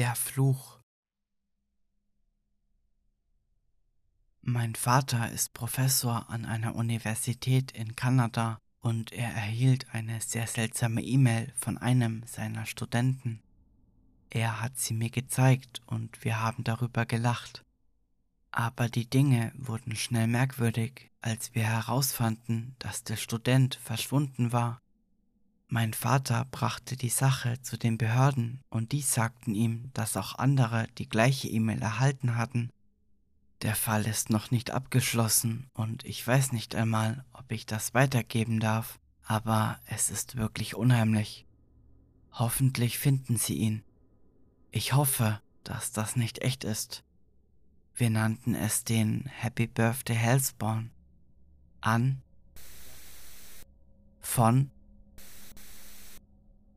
Der Fluch Mein Vater ist Professor an einer Universität in Kanada und er erhielt eine sehr seltsame E-Mail von einem seiner Studenten. Er hat sie mir gezeigt und wir haben darüber gelacht. Aber die Dinge wurden schnell merkwürdig, als wir herausfanden, dass der Student verschwunden war. Mein Vater brachte die Sache zu den Behörden und die sagten ihm, dass auch andere die gleiche E-Mail erhalten hatten. Der Fall ist noch nicht abgeschlossen und ich weiß nicht einmal, ob ich das weitergeben darf, aber es ist wirklich unheimlich. Hoffentlich finden sie ihn. Ich hoffe, dass das nicht echt ist. Wir nannten es den Happy Birthday Hellspawn. An. Von.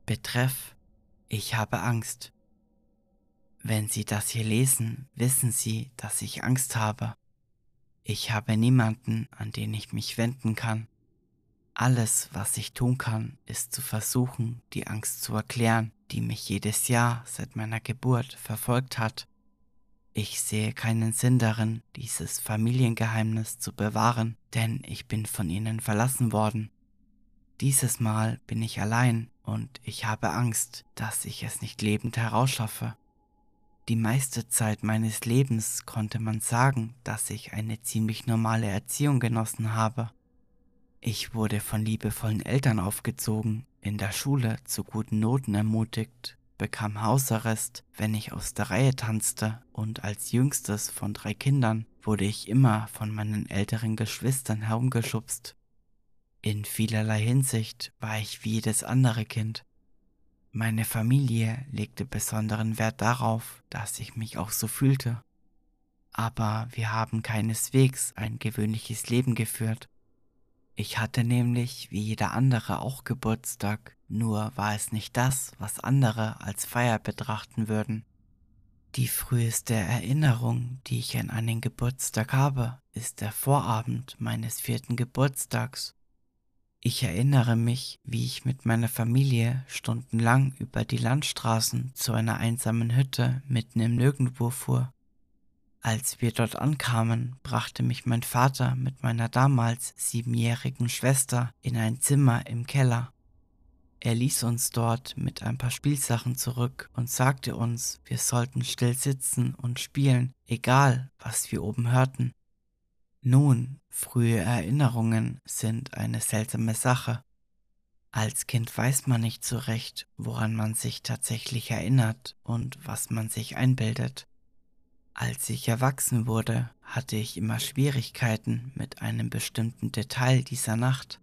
Betreff. Ich habe Angst. Wenn Sie das hier lesen, wissen Sie, dass ich Angst habe. Ich habe niemanden, an den ich mich wenden kann. Alles, was ich tun kann, ist zu versuchen, die Angst zu erklären, die mich jedes Jahr seit meiner Geburt verfolgt hat. Ich sehe keinen Sinn darin, dieses Familiengeheimnis zu bewahren, denn ich bin von ihnen verlassen worden. Dieses Mal bin ich allein und ich habe Angst, dass ich es nicht lebend herausschaffe. Die meiste Zeit meines Lebens konnte man sagen, dass ich eine ziemlich normale Erziehung genossen habe. Ich wurde von liebevollen Eltern aufgezogen, in der Schule zu guten Noten ermutigt bekam Hausarrest, wenn ich aus der Reihe tanzte, und als jüngstes von drei Kindern wurde ich immer von meinen älteren Geschwistern herumgeschubst. In vielerlei Hinsicht war ich wie jedes andere Kind. Meine Familie legte besonderen Wert darauf, dass ich mich auch so fühlte. Aber wir haben keineswegs ein gewöhnliches Leben geführt. Ich hatte nämlich wie jeder andere auch Geburtstag, nur war es nicht das, was andere als Feier betrachten würden. Die früheste Erinnerung, die ich an einen Geburtstag habe, ist der Vorabend meines vierten Geburtstags. Ich erinnere mich, wie ich mit meiner Familie stundenlang über die Landstraßen zu einer einsamen Hütte mitten im Nirgendwo fuhr. Als wir dort ankamen, brachte mich mein Vater mit meiner damals siebenjährigen Schwester in ein Zimmer im Keller. Er ließ uns dort mit ein paar Spielsachen zurück und sagte uns, wir sollten still sitzen und spielen, egal was wir oben hörten. Nun, frühe Erinnerungen sind eine seltsame Sache. Als Kind weiß man nicht so recht, woran man sich tatsächlich erinnert und was man sich einbildet. Als ich erwachsen wurde, hatte ich immer Schwierigkeiten mit einem bestimmten Detail dieser Nacht.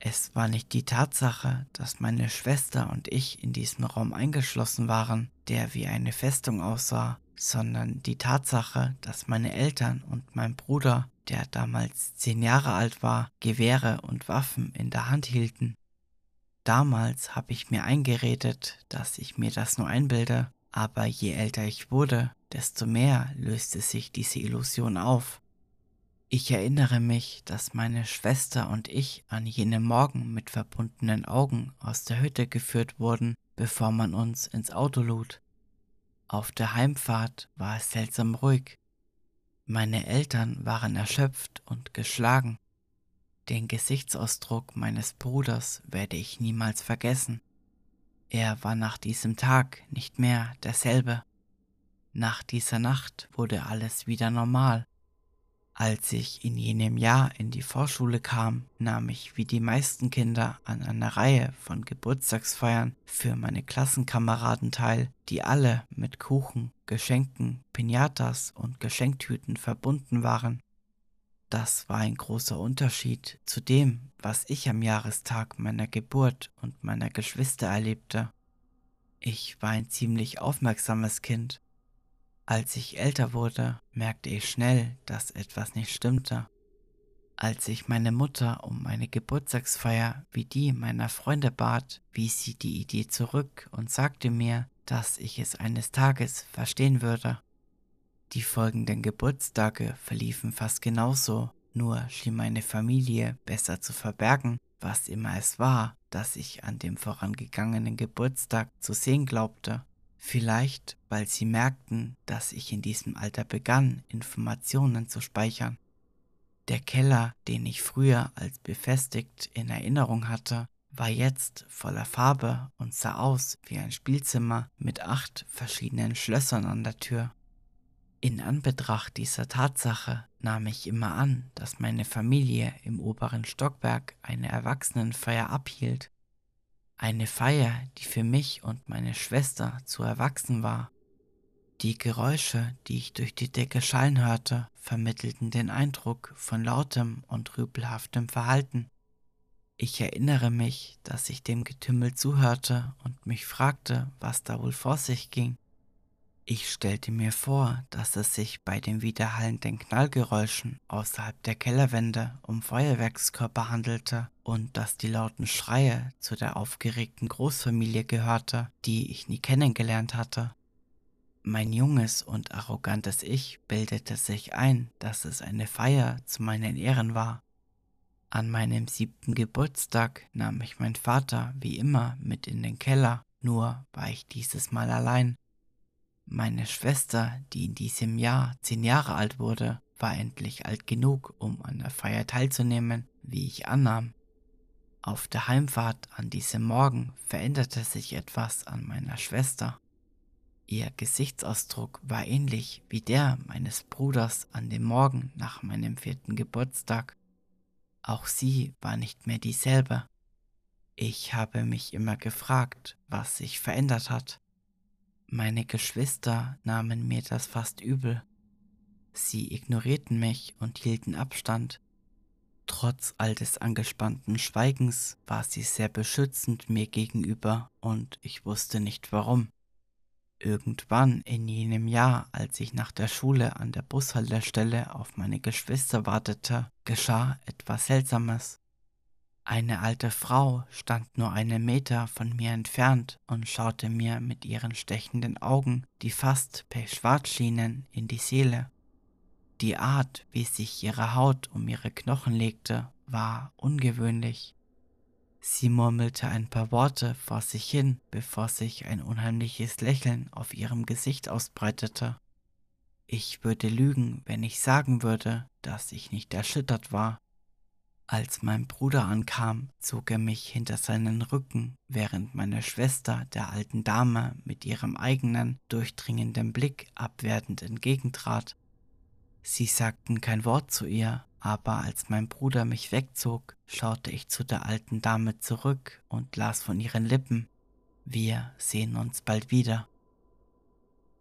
Es war nicht die Tatsache, dass meine Schwester und ich in diesem Raum eingeschlossen waren, der wie eine Festung aussah, sondern die Tatsache, dass meine Eltern und mein Bruder, der damals zehn Jahre alt war, Gewehre und Waffen in der Hand hielten. Damals habe ich mir eingeredet, dass ich mir das nur einbilde, aber je älter ich wurde, desto mehr löste sich diese Illusion auf. Ich erinnere mich, dass meine Schwester und ich an jenem Morgen mit verbundenen Augen aus der Hütte geführt wurden, bevor man uns ins Auto lud. Auf der Heimfahrt war es seltsam ruhig. Meine Eltern waren erschöpft und geschlagen. Den Gesichtsausdruck meines Bruders werde ich niemals vergessen. Er war nach diesem Tag nicht mehr derselbe. Nach dieser Nacht wurde alles wieder normal. Als ich in jenem Jahr in die Vorschule kam, nahm ich wie die meisten Kinder an einer Reihe von Geburtstagsfeiern für meine Klassenkameraden teil, die alle mit Kuchen, Geschenken, Pinatas und Geschenktüten verbunden waren. Das war ein großer Unterschied zu dem, was ich am Jahrestag meiner Geburt und meiner Geschwister erlebte. Ich war ein ziemlich aufmerksames Kind als ich älter wurde, merkte ich schnell, dass etwas nicht stimmte. Als ich meine Mutter um eine Geburtstagsfeier wie die meiner Freunde bat, wies sie die Idee zurück und sagte mir, dass ich es eines Tages verstehen würde. Die folgenden Geburtstage verliefen fast genauso, nur schien meine Familie besser zu verbergen, was immer es war, das ich an dem vorangegangenen Geburtstag zu sehen glaubte. Vielleicht, weil sie merkten, dass ich in diesem Alter begann, Informationen zu speichern. Der Keller, den ich früher als befestigt in Erinnerung hatte, war jetzt voller Farbe und sah aus wie ein Spielzimmer mit acht verschiedenen Schlössern an der Tür. In Anbetracht dieser Tatsache nahm ich immer an, dass meine Familie im oberen Stockwerk eine Erwachsenenfeier abhielt. Eine Feier, die für mich und meine Schwester zu erwachsen war. Die Geräusche, die ich durch die Decke schallen hörte, vermittelten den Eindruck von lautem und rüpelhaftem Verhalten. Ich erinnere mich, dass ich dem Getümmel zuhörte und mich fragte, was da wohl vor sich ging. Ich stellte mir vor, dass es sich bei den widerhallenden Knallgeräuschen außerhalb der Kellerwände um Feuerwerkskörper handelte und dass die lauten Schreie zu der aufgeregten Großfamilie gehörte, die ich nie kennengelernt hatte. Mein junges und arrogantes Ich bildete sich ein, dass es eine Feier zu meinen Ehren war an meinem siebten Geburtstag nahm ich mein Vater wie immer mit in den Keller, nur war ich dieses Mal allein. Meine Schwester, die in diesem Jahr zehn Jahre alt wurde, war endlich alt genug, um an der Feier teilzunehmen, wie ich annahm. Auf der Heimfahrt an diesem Morgen veränderte sich etwas an meiner Schwester. Ihr Gesichtsausdruck war ähnlich wie der meines Bruders an dem Morgen nach meinem vierten Geburtstag. Auch sie war nicht mehr dieselbe. Ich habe mich immer gefragt, was sich verändert hat. Meine Geschwister nahmen mir das fast übel. Sie ignorierten mich und hielten Abstand. Trotz all des angespannten Schweigens war sie sehr beschützend mir gegenüber und ich wusste nicht warum. Irgendwann in jenem Jahr, als ich nach der Schule an der Bushaltestelle auf meine Geschwister wartete, geschah etwas Seltsames. Eine alte Frau stand nur einen Meter von mir entfernt und schaute mir mit ihren stechenden Augen, die fast pechschwarz schienen, in die Seele. Die Art, wie sich ihre Haut um ihre Knochen legte, war ungewöhnlich. Sie murmelte ein paar Worte vor sich hin, bevor sich ein unheimliches Lächeln auf ihrem Gesicht ausbreitete. Ich würde lügen, wenn ich sagen würde, dass ich nicht erschüttert war. Als mein Bruder ankam, zog er mich hinter seinen Rücken, während meine Schwester der alten Dame mit ihrem eigenen, durchdringenden Blick abwertend entgegentrat. Sie sagten kein Wort zu ihr, aber als mein Bruder mich wegzog, schaute ich zu der alten Dame zurück und las von ihren Lippen, wir sehen uns bald wieder.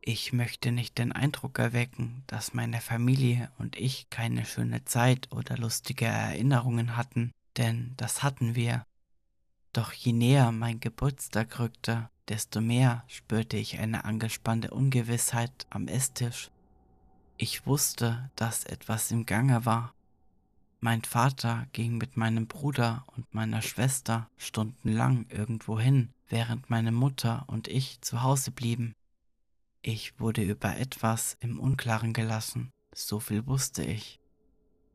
Ich möchte nicht den Eindruck erwecken, dass meine Familie und ich keine schöne Zeit oder lustige Erinnerungen hatten, denn das hatten wir. Doch je näher mein Geburtstag rückte, desto mehr spürte ich eine angespannte Ungewissheit am Esstisch. Ich wusste, dass etwas im Gange war, mein Vater ging mit meinem Bruder und meiner Schwester stundenlang irgendwo hin, während meine Mutter und ich zu Hause blieben. Ich wurde über etwas im Unklaren gelassen, so viel wusste ich.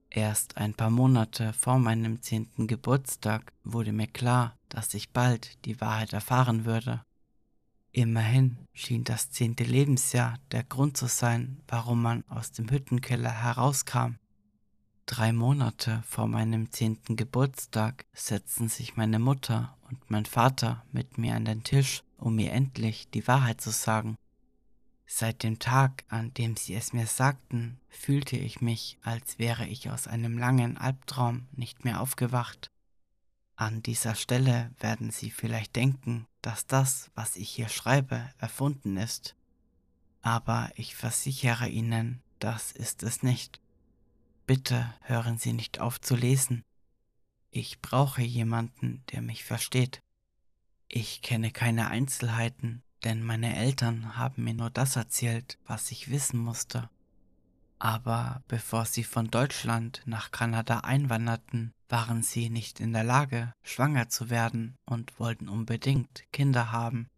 Erst ein paar Monate vor meinem zehnten Geburtstag wurde mir klar, dass ich bald die Wahrheit erfahren würde. Immerhin schien das zehnte Lebensjahr der Grund zu sein, warum man aus dem Hüttenkeller herauskam. Drei Monate vor meinem zehnten Geburtstag setzten sich meine Mutter und mein Vater mit mir an den Tisch, um mir endlich die Wahrheit zu sagen. Seit dem Tag, an dem sie es mir sagten, fühlte ich mich, als wäre ich aus einem langen Albtraum nicht mehr aufgewacht. An dieser Stelle werden Sie vielleicht denken, dass das, was ich hier schreibe, erfunden ist. Aber ich versichere Ihnen, das ist es nicht. Bitte hören Sie nicht auf zu lesen. Ich brauche jemanden, der mich versteht. Ich kenne keine Einzelheiten, denn meine Eltern haben mir nur das erzählt, was ich wissen musste. Aber bevor sie von Deutschland nach Kanada einwanderten, waren sie nicht in der Lage, schwanger zu werden und wollten unbedingt Kinder haben.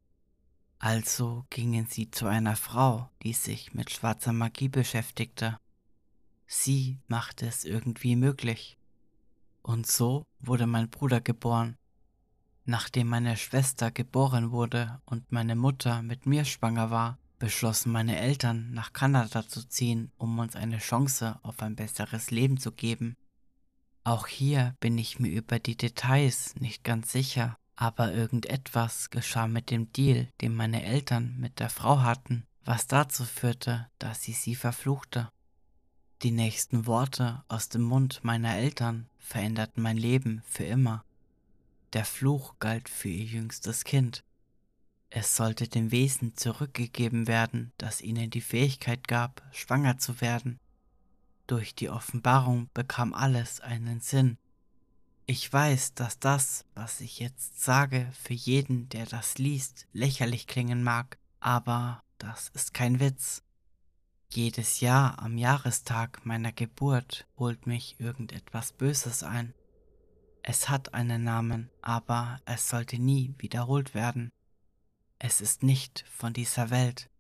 Also gingen sie zu einer Frau, die sich mit schwarzer Magie beschäftigte Sie machte es irgendwie möglich. Und so wurde mein Bruder geboren. Nachdem meine Schwester geboren wurde und meine Mutter mit mir schwanger war, beschlossen meine Eltern, nach Kanada zu ziehen, um uns eine Chance auf ein besseres Leben zu geben. Auch hier bin ich mir über die Details nicht ganz sicher, aber irgendetwas geschah mit dem Deal, den meine Eltern mit der Frau hatten, was dazu führte, dass sie sie verfluchte. Die nächsten Worte aus dem Mund meiner Eltern veränderten mein Leben für immer. Der Fluch galt für ihr jüngstes Kind. Es sollte dem Wesen zurückgegeben werden, das ihnen die Fähigkeit gab, schwanger zu werden. Durch die Offenbarung bekam alles einen Sinn. Ich weiß, dass das, was ich jetzt sage, für jeden, der das liest, lächerlich klingen mag, aber das ist kein Witz. Jedes Jahr am Jahrestag meiner Geburt holt mich irgendetwas Böses ein. Es hat einen Namen, aber es sollte nie wiederholt werden. Es ist nicht von dieser Welt.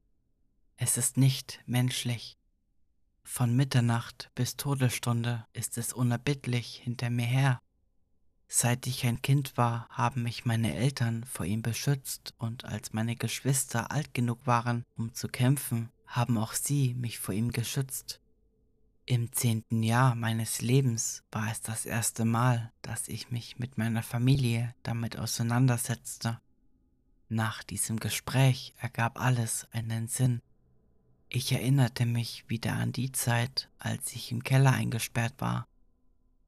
Es ist nicht menschlich. Von Mitternacht bis Todesstunde ist es unerbittlich hinter mir her. Seit ich ein Kind war, haben mich meine Eltern vor ihm beschützt und als meine Geschwister alt genug waren, um zu kämpfen, haben auch sie mich vor ihm geschützt. Im zehnten Jahr meines Lebens war es das erste Mal, dass ich mich mit meiner Familie damit auseinandersetzte. Nach diesem Gespräch ergab alles einen Sinn. Ich erinnerte mich wieder an die Zeit, als ich im Keller eingesperrt war.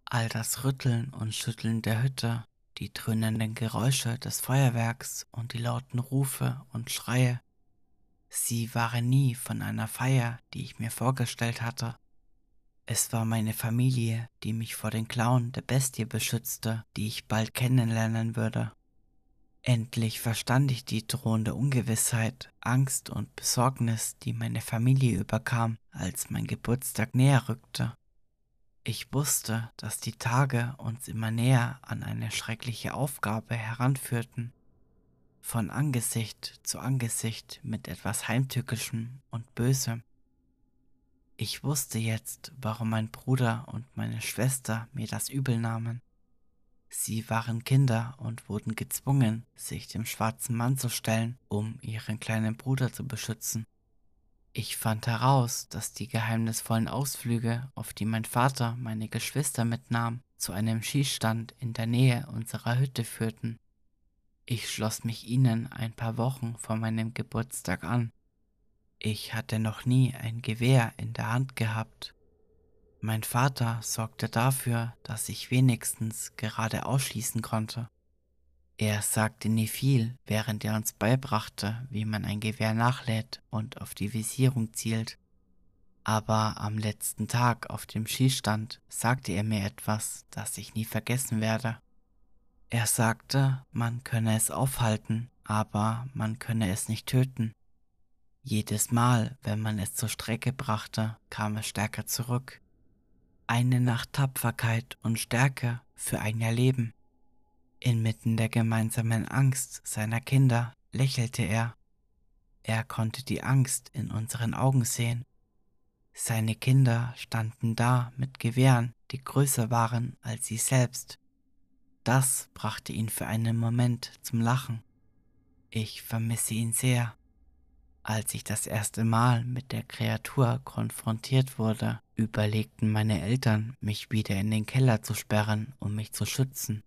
All das Rütteln und Schütteln der Hütte, die dröhnenden Geräusche des Feuerwerks und die lauten Rufe und Schreie. Sie waren nie von einer Feier, die ich mir vorgestellt hatte. Es war meine Familie, die mich vor den Klauen der Bestie beschützte, die ich bald kennenlernen würde. Endlich verstand ich die drohende Ungewissheit, Angst und Besorgnis, die meine Familie überkam, als mein Geburtstag näher rückte. Ich wusste, dass die Tage uns immer näher an eine schreckliche Aufgabe heranführten. Von Angesicht zu Angesicht mit etwas Heimtückischem und Bösem. Ich wusste jetzt, warum mein Bruder und meine Schwester mir das übel nahmen. Sie waren Kinder und wurden gezwungen, sich dem schwarzen Mann zu stellen, um ihren kleinen Bruder zu beschützen. Ich fand heraus, dass die geheimnisvollen Ausflüge, auf die mein Vater meine Geschwister mitnahm, zu einem Schießstand in der Nähe unserer Hütte führten. Ich schloss mich ihnen ein paar Wochen vor meinem Geburtstag an ich hatte noch nie ein Gewehr in der Hand gehabt. Mein Vater sorgte dafür, dass ich wenigstens gerade ausschließen konnte. Er sagte nie viel, während er uns beibrachte, wie man ein Gewehr nachlädt und auf die Visierung zielt. Aber am letzten Tag auf dem Schießstand sagte er mir etwas, das ich nie vergessen werde. Er sagte, man könne es aufhalten, aber man könne es nicht töten. Jedes Mal, wenn man es zur Strecke brachte, kam es stärker zurück. Eine Nacht Tapferkeit und Stärke für ein Jahr Leben. Inmitten der gemeinsamen Angst seiner Kinder lächelte er. Er konnte die Angst in unseren Augen sehen. Seine Kinder standen da mit Gewehren, die größer waren als sie selbst. Das brachte ihn für einen Moment zum Lachen. Ich vermisse ihn sehr. Als ich das erste Mal mit der Kreatur konfrontiert wurde, überlegten meine Eltern, mich wieder in den Keller zu sperren, um mich zu schützen.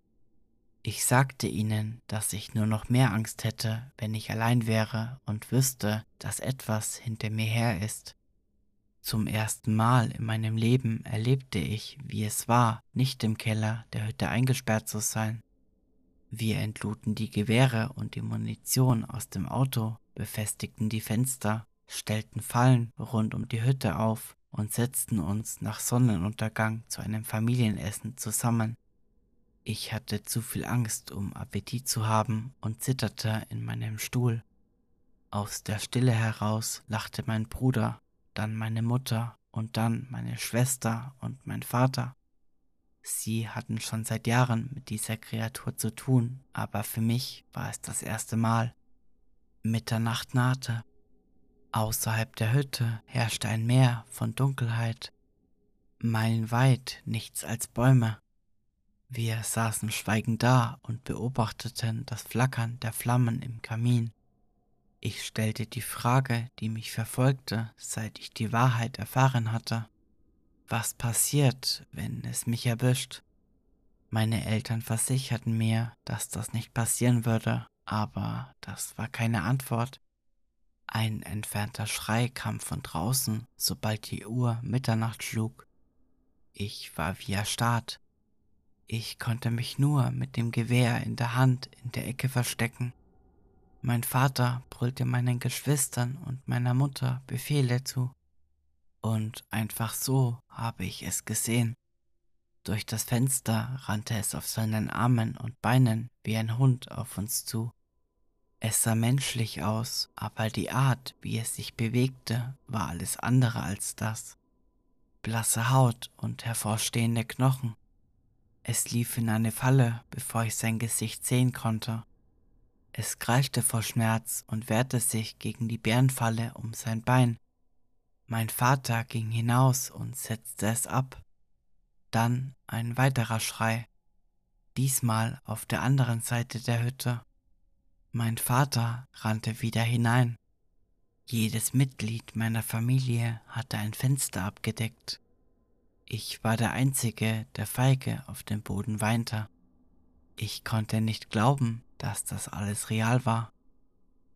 Ich sagte ihnen, dass ich nur noch mehr Angst hätte, wenn ich allein wäre und wüsste, dass etwas hinter mir her ist. Zum ersten Mal in meinem Leben erlebte ich, wie es war, nicht im Keller der Hütte eingesperrt zu sein. Wir entluden die Gewehre und die Munition aus dem Auto befestigten die Fenster, stellten Fallen rund um die Hütte auf und setzten uns nach Sonnenuntergang zu einem Familienessen zusammen. Ich hatte zu viel Angst, um Appetit zu haben und zitterte in meinem Stuhl. Aus der Stille heraus lachte mein Bruder, dann meine Mutter und dann meine Schwester und mein Vater. Sie hatten schon seit Jahren mit dieser Kreatur zu tun, aber für mich war es das erste Mal. Mitternacht nahte. Außerhalb der Hütte herrschte ein Meer von Dunkelheit. Meilenweit nichts als Bäume. Wir saßen schweigend da und beobachteten das Flackern der Flammen im Kamin. Ich stellte die Frage, die mich verfolgte, seit ich die Wahrheit erfahren hatte. Was passiert, wenn es mich erwischt? Meine Eltern versicherten mir, dass das nicht passieren würde, aber das war keine Antwort. Ein entfernter Schrei kam von draußen, sobald die Uhr Mitternacht schlug. Ich war wie erstarrt. Ich konnte mich nur mit dem Gewehr in der Hand in der Ecke verstecken. Mein Vater brüllte meinen Geschwistern und meiner Mutter Befehle zu. Und einfach so habe ich es gesehen. Durch das Fenster rannte es auf seinen Armen und Beinen wie ein Hund auf uns zu. Es sah menschlich aus, aber die Art, wie es sich bewegte, war alles andere als das. Blasse Haut und hervorstehende Knochen. Es lief in eine Falle, bevor ich sein Gesicht sehen konnte. Es kreischte vor Schmerz und wehrte sich gegen die Bärenfalle um sein Bein. Mein Vater ging hinaus und setzte es ab. Dann ein weiterer Schrei, diesmal auf der anderen Seite der Hütte. Mein Vater rannte wieder hinein. Jedes Mitglied meiner Familie hatte ein Fenster abgedeckt. Ich war der Einzige, der feige auf dem Boden weinte. Ich konnte nicht glauben, dass das alles real war.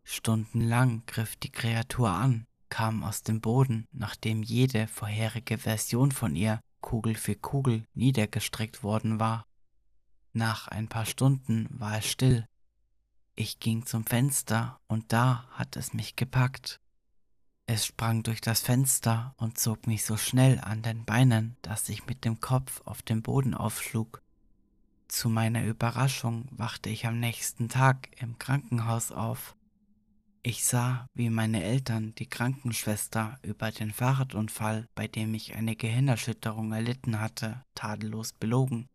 Stundenlang griff die Kreatur an, kam aus dem Boden, nachdem jede vorherige Version von ihr Kugel für Kugel niedergestreckt worden war. Nach ein paar Stunden war es still. Ich ging zum Fenster und da hat es mich gepackt. Es sprang durch das Fenster und zog mich so schnell an den Beinen, dass ich mit dem Kopf auf den Boden aufschlug. Zu meiner Überraschung wachte ich am nächsten Tag im Krankenhaus auf. Ich sah, wie meine Eltern die Krankenschwester über den Fahrradunfall, bei dem ich eine Gehirnerschütterung erlitten hatte, tadellos belogen.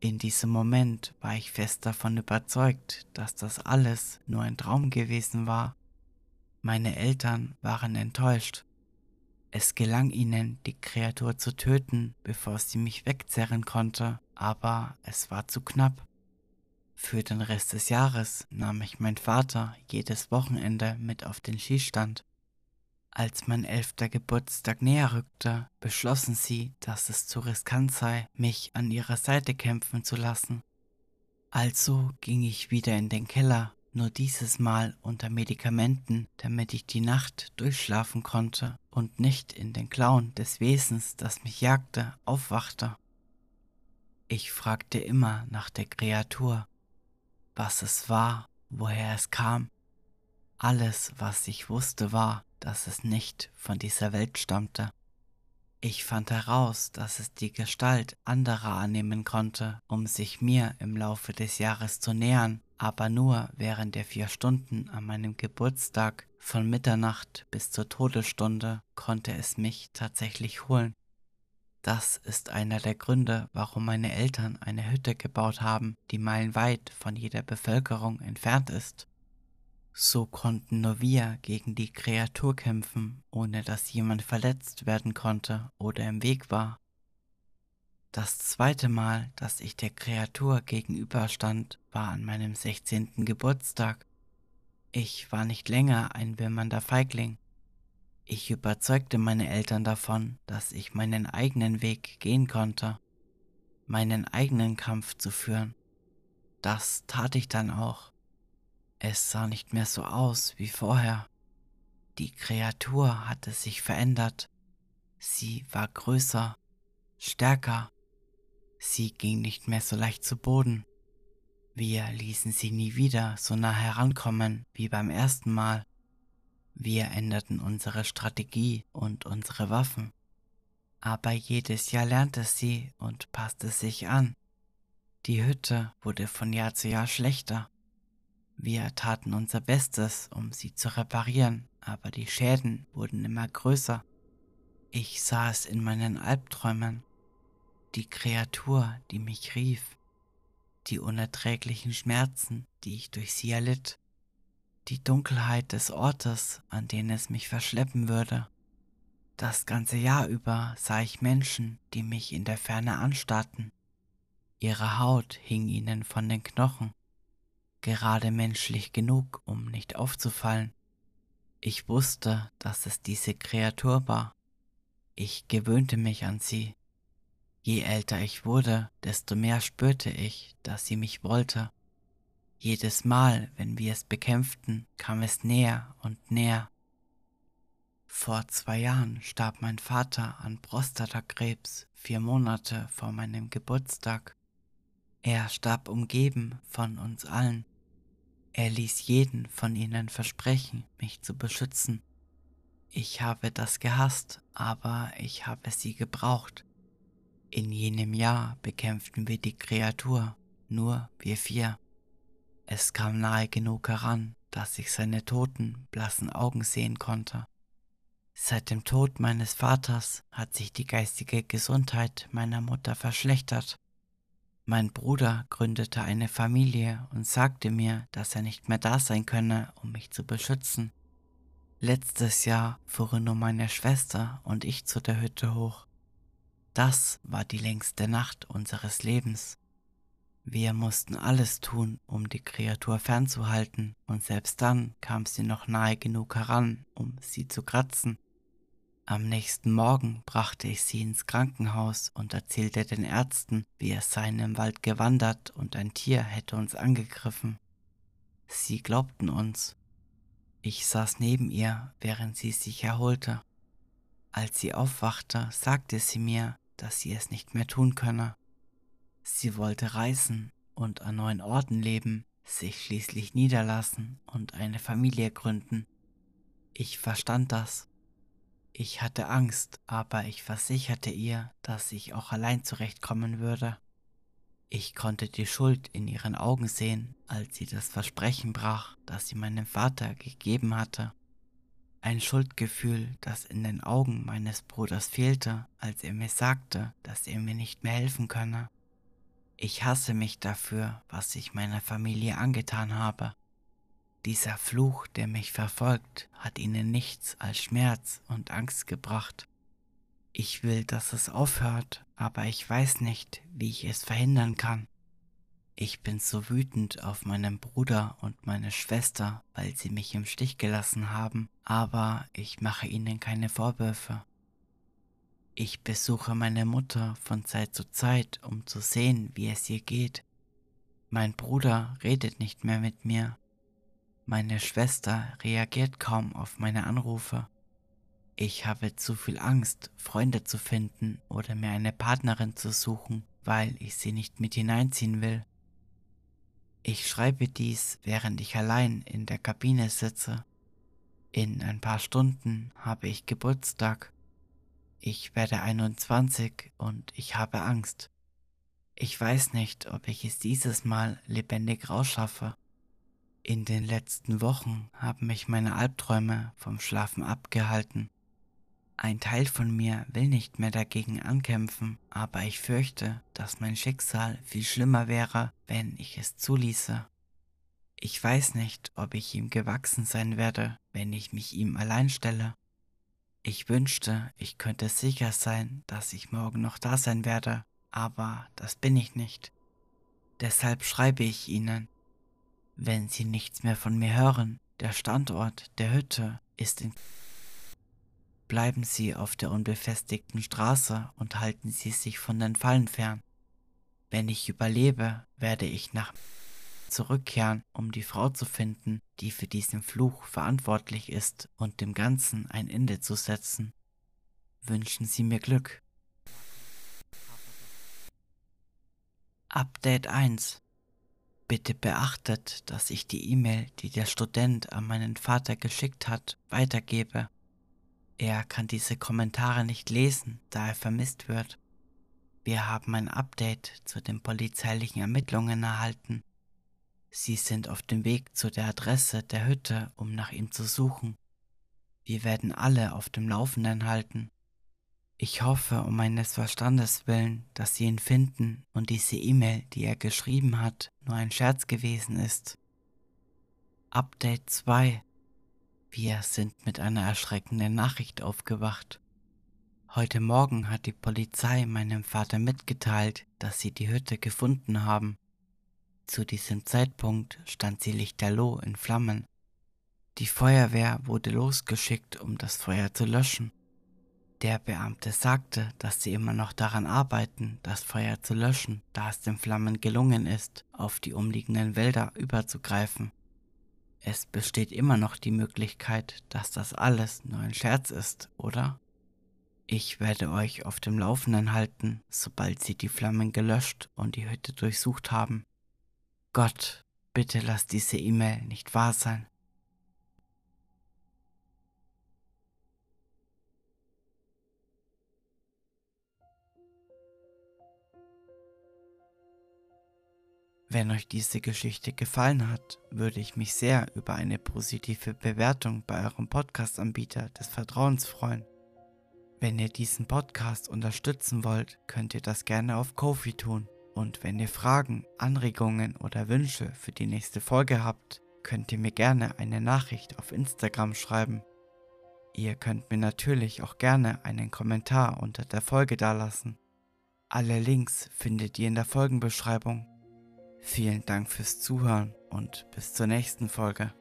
In diesem Moment war ich fest davon überzeugt, dass das alles nur ein Traum gewesen war. Meine Eltern waren enttäuscht. Es gelang ihnen, die Kreatur zu töten, bevor sie mich wegzerren konnte, aber es war zu knapp. Für den Rest des Jahres nahm ich mein Vater jedes Wochenende mit auf den Skistand. Als mein elfter Geburtstag näher rückte, beschlossen sie, dass es zu riskant sei, mich an ihrer Seite kämpfen zu lassen. Also ging ich wieder in den Keller, nur dieses Mal unter Medikamenten, damit ich die Nacht durchschlafen konnte und nicht in den Klauen des Wesens, das mich jagte, aufwachte. Ich fragte immer nach der Kreatur, was es war, woher es kam. Alles, was ich wusste, war, dass es nicht von dieser Welt stammte. Ich fand heraus, dass es die Gestalt anderer annehmen konnte, um sich mir im Laufe des Jahres zu nähern, aber nur während der vier Stunden an meinem Geburtstag von Mitternacht bis zur Todesstunde konnte es mich tatsächlich holen. Das ist einer der Gründe, warum meine Eltern eine Hütte gebaut haben, die meilenweit von jeder Bevölkerung entfernt ist. So konnten nur wir gegen die Kreatur kämpfen, ohne dass jemand verletzt werden konnte oder im Weg war. Das zweite Mal, dass ich der Kreatur gegenüberstand, war an meinem 16. Geburtstag. Ich war nicht länger ein wimmernder Feigling. Ich überzeugte meine Eltern davon, dass ich meinen eigenen Weg gehen konnte, meinen eigenen Kampf zu führen. Das tat ich dann auch. Es sah nicht mehr so aus wie vorher. Die Kreatur hatte sich verändert. Sie war größer, stärker. Sie ging nicht mehr so leicht zu Boden. Wir ließen sie nie wieder so nah herankommen wie beim ersten Mal. Wir änderten unsere Strategie und unsere Waffen. Aber jedes Jahr lernte sie und passte sich an. Die Hütte wurde von Jahr zu Jahr schlechter. Wir taten unser Bestes, um sie zu reparieren, aber die Schäden wurden immer größer. Ich sah es in meinen Albträumen. Die Kreatur, die mich rief. Die unerträglichen Schmerzen, die ich durch sie erlitt die Dunkelheit des Ortes, an den es mich verschleppen würde. Das ganze Jahr über sah ich Menschen, die mich in der Ferne anstarrten. Ihre Haut hing ihnen von den Knochen, gerade menschlich genug, um nicht aufzufallen. Ich wusste, dass es diese Kreatur war. Ich gewöhnte mich an sie. Je älter ich wurde, desto mehr spürte ich, dass sie mich wollte. Jedes Mal, wenn wir es bekämpften, kam es näher und näher. Vor zwei Jahren starb mein Vater an Prostatakrebs, vier Monate vor meinem Geburtstag. Er starb umgeben von uns allen. Er ließ jeden von ihnen versprechen, mich zu beschützen. Ich habe das gehasst, aber ich habe sie gebraucht. In jenem Jahr bekämpften wir die Kreatur, nur wir vier. Es kam nahe genug heran, dass ich seine toten, blassen Augen sehen konnte. Seit dem Tod meines Vaters hat sich die geistige Gesundheit meiner Mutter verschlechtert. Mein Bruder gründete eine Familie und sagte mir, dass er nicht mehr da sein könne, um mich zu beschützen. Letztes Jahr fuhren nur meine Schwester und ich zu der Hütte hoch. Das war die längste Nacht unseres Lebens. Wir mussten alles tun, um die Kreatur fernzuhalten, und selbst dann kam sie noch nahe genug heran, um sie zu kratzen. Am nächsten Morgen brachte ich sie ins Krankenhaus und erzählte den Ärzten, wie es sei im Wald gewandert und ein Tier hätte uns angegriffen. Sie glaubten uns. Ich saß neben ihr, während sie sich erholte. Als sie aufwachte, sagte sie mir, dass sie es nicht mehr tun könne. Sie wollte reisen und an neuen Orten leben, sich schließlich niederlassen und eine Familie gründen. Ich verstand das ich hatte Angst, aber ich versicherte ihr, dass ich auch allein zurechtkommen würde. Ich konnte die Schuld in ihren Augen sehen, als sie das Versprechen brach, das sie meinem Vater gegeben hatte. Ein Schuldgefühl, das in den Augen meines Bruders fehlte, als er mir sagte, dass er mir nicht mehr helfen könne. Ich hasse mich dafür, was ich meiner Familie angetan habe. Dieser Fluch, der mich verfolgt, hat ihnen nichts als Schmerz und Angst gebracht. Ich will, dass es aufhört, aber ich weiß nicht, wie ich es verhindern kann. Ich bin so wütend auf meinen Bruder und meine Schwester, weil sie mich im Stich gelassen haben, aber ich mache ihnen keine Vorwürfe. Ich besuche meine Mutter von Zeit zu Zeit, um zu sehen, wie es ihr geht. Mein Bruder redet nicht mehr mit mir, meine Schwester reagiert kaum auf meine Anrufe. Ich habe zu viel Angst, Freunde zu finden oder mir eine Partnerin zu suchen, weil ich sie nicht mit hineinziehen will. Ich schreibe dies, während ich allein in der Kabine sitze. In ein paar Stunden habe ich Geburtstag. Ich werde 21 und ich habe Angst. Ich weiß nicht, ob ich es dieses Mal lebendig rausschaffe. In den letzten Wochen haben mich meine Albträume vom Schlafen abgehalten. Ein Teil von mir will nicht mehr dagegen ankämpfen, aber ich fürchte, dass mein Schicksal viel schlimmer wäre, wenn ich es zuließe. Ich weiß nicht, ob ich ihm gewachsen sein werde, wenn ich mich ihm allein stelle. Ich wünschte, ich könnte sicher sein, dass ich morgen noch da sein werde, aber das bin ich nicht. Deshalb schreibe ich Ihnen, wenn Sie nichts mehr von mir hören, der Standort der Hütte ist in... Bleiben Sie auf der unbefestigten Straße und halten Sie sich von den Fallen fern. Wenn ich überlebe, werde ich nach zurückkehren, um die Frau zu finden, die für diesen Fluch verantwortlich ist und dem Ganzen ein Ende zu setzen. Wünschen Sie mir Glück. Update 1 Bitte beachtet, dass ich die E-Mail, die der Student an meinen Vater geschickt hat, weitergebe. Er kann diese Kommentare nicht lesen, da er vermisst wird. Wir haben ein Update zu den polizeilichen Ermittlungen erhalten. Sie sind auf dem Weg zu der Adresse der Hütte, um nach ihm zu suchen. Wir werden alle auf dem Laufenden halten. Ich hoffe um meines Verstandes willen, dass Sie ihn finden und diese E-Mail, die er geschrieben hat, nur ein Scherz gewesen ist. Update 2 Wir sind mit einer erschreckenden Nachricht aufgewacht. Heute Morgen hat die Polizei meinem Vater mitgeteilt, dass sie die Hütte gefunden haben. Zu diesem Zeitpunkt stand sie lichterloh in Flammen. Die Feuerwehr wurde losgeschickt, um das Feuer zu löschen. Der Beamte sagte, dass sie immer noch daran arbeiten, das Feuer zu löschen, da es den Flammen gelungen ist, auf die umliegenden Wälder überzugreifen. Es besteht immer noch die Möglichkeit, dass das alles nur ein Scherz ist, oder? Ich werde euch auf dem Laufenden halten, sobald sie die Flammen gelöscht und die Hütte durchsucht haben. Gott, bitte lass diese E-Mail nicht wahr sein. Wenn euch diese Geschichte gefallen hat, würde ich mich sehr über eine positive Bewertung bei eurem Podcast-Anbieter des Vertrauens freuen. Wenn ihr diesen Podcast unterstützen wollt, könnt ihr das gerne auf Kofi tun. Und wenn ihr Fragen, Anregungen oder Wünsche für die nächste Folge habt, könnt ihr mir gerne eine Nachricht auf Instagram schreiben. Ihr könnt mir natürlich auch gerne einen Kommentar unter der Folge dalassen. Alle Links findet ihr in der Folgenbeschreibung. Vielen Dank fürs Zuhören und bis zur nächsten Folge.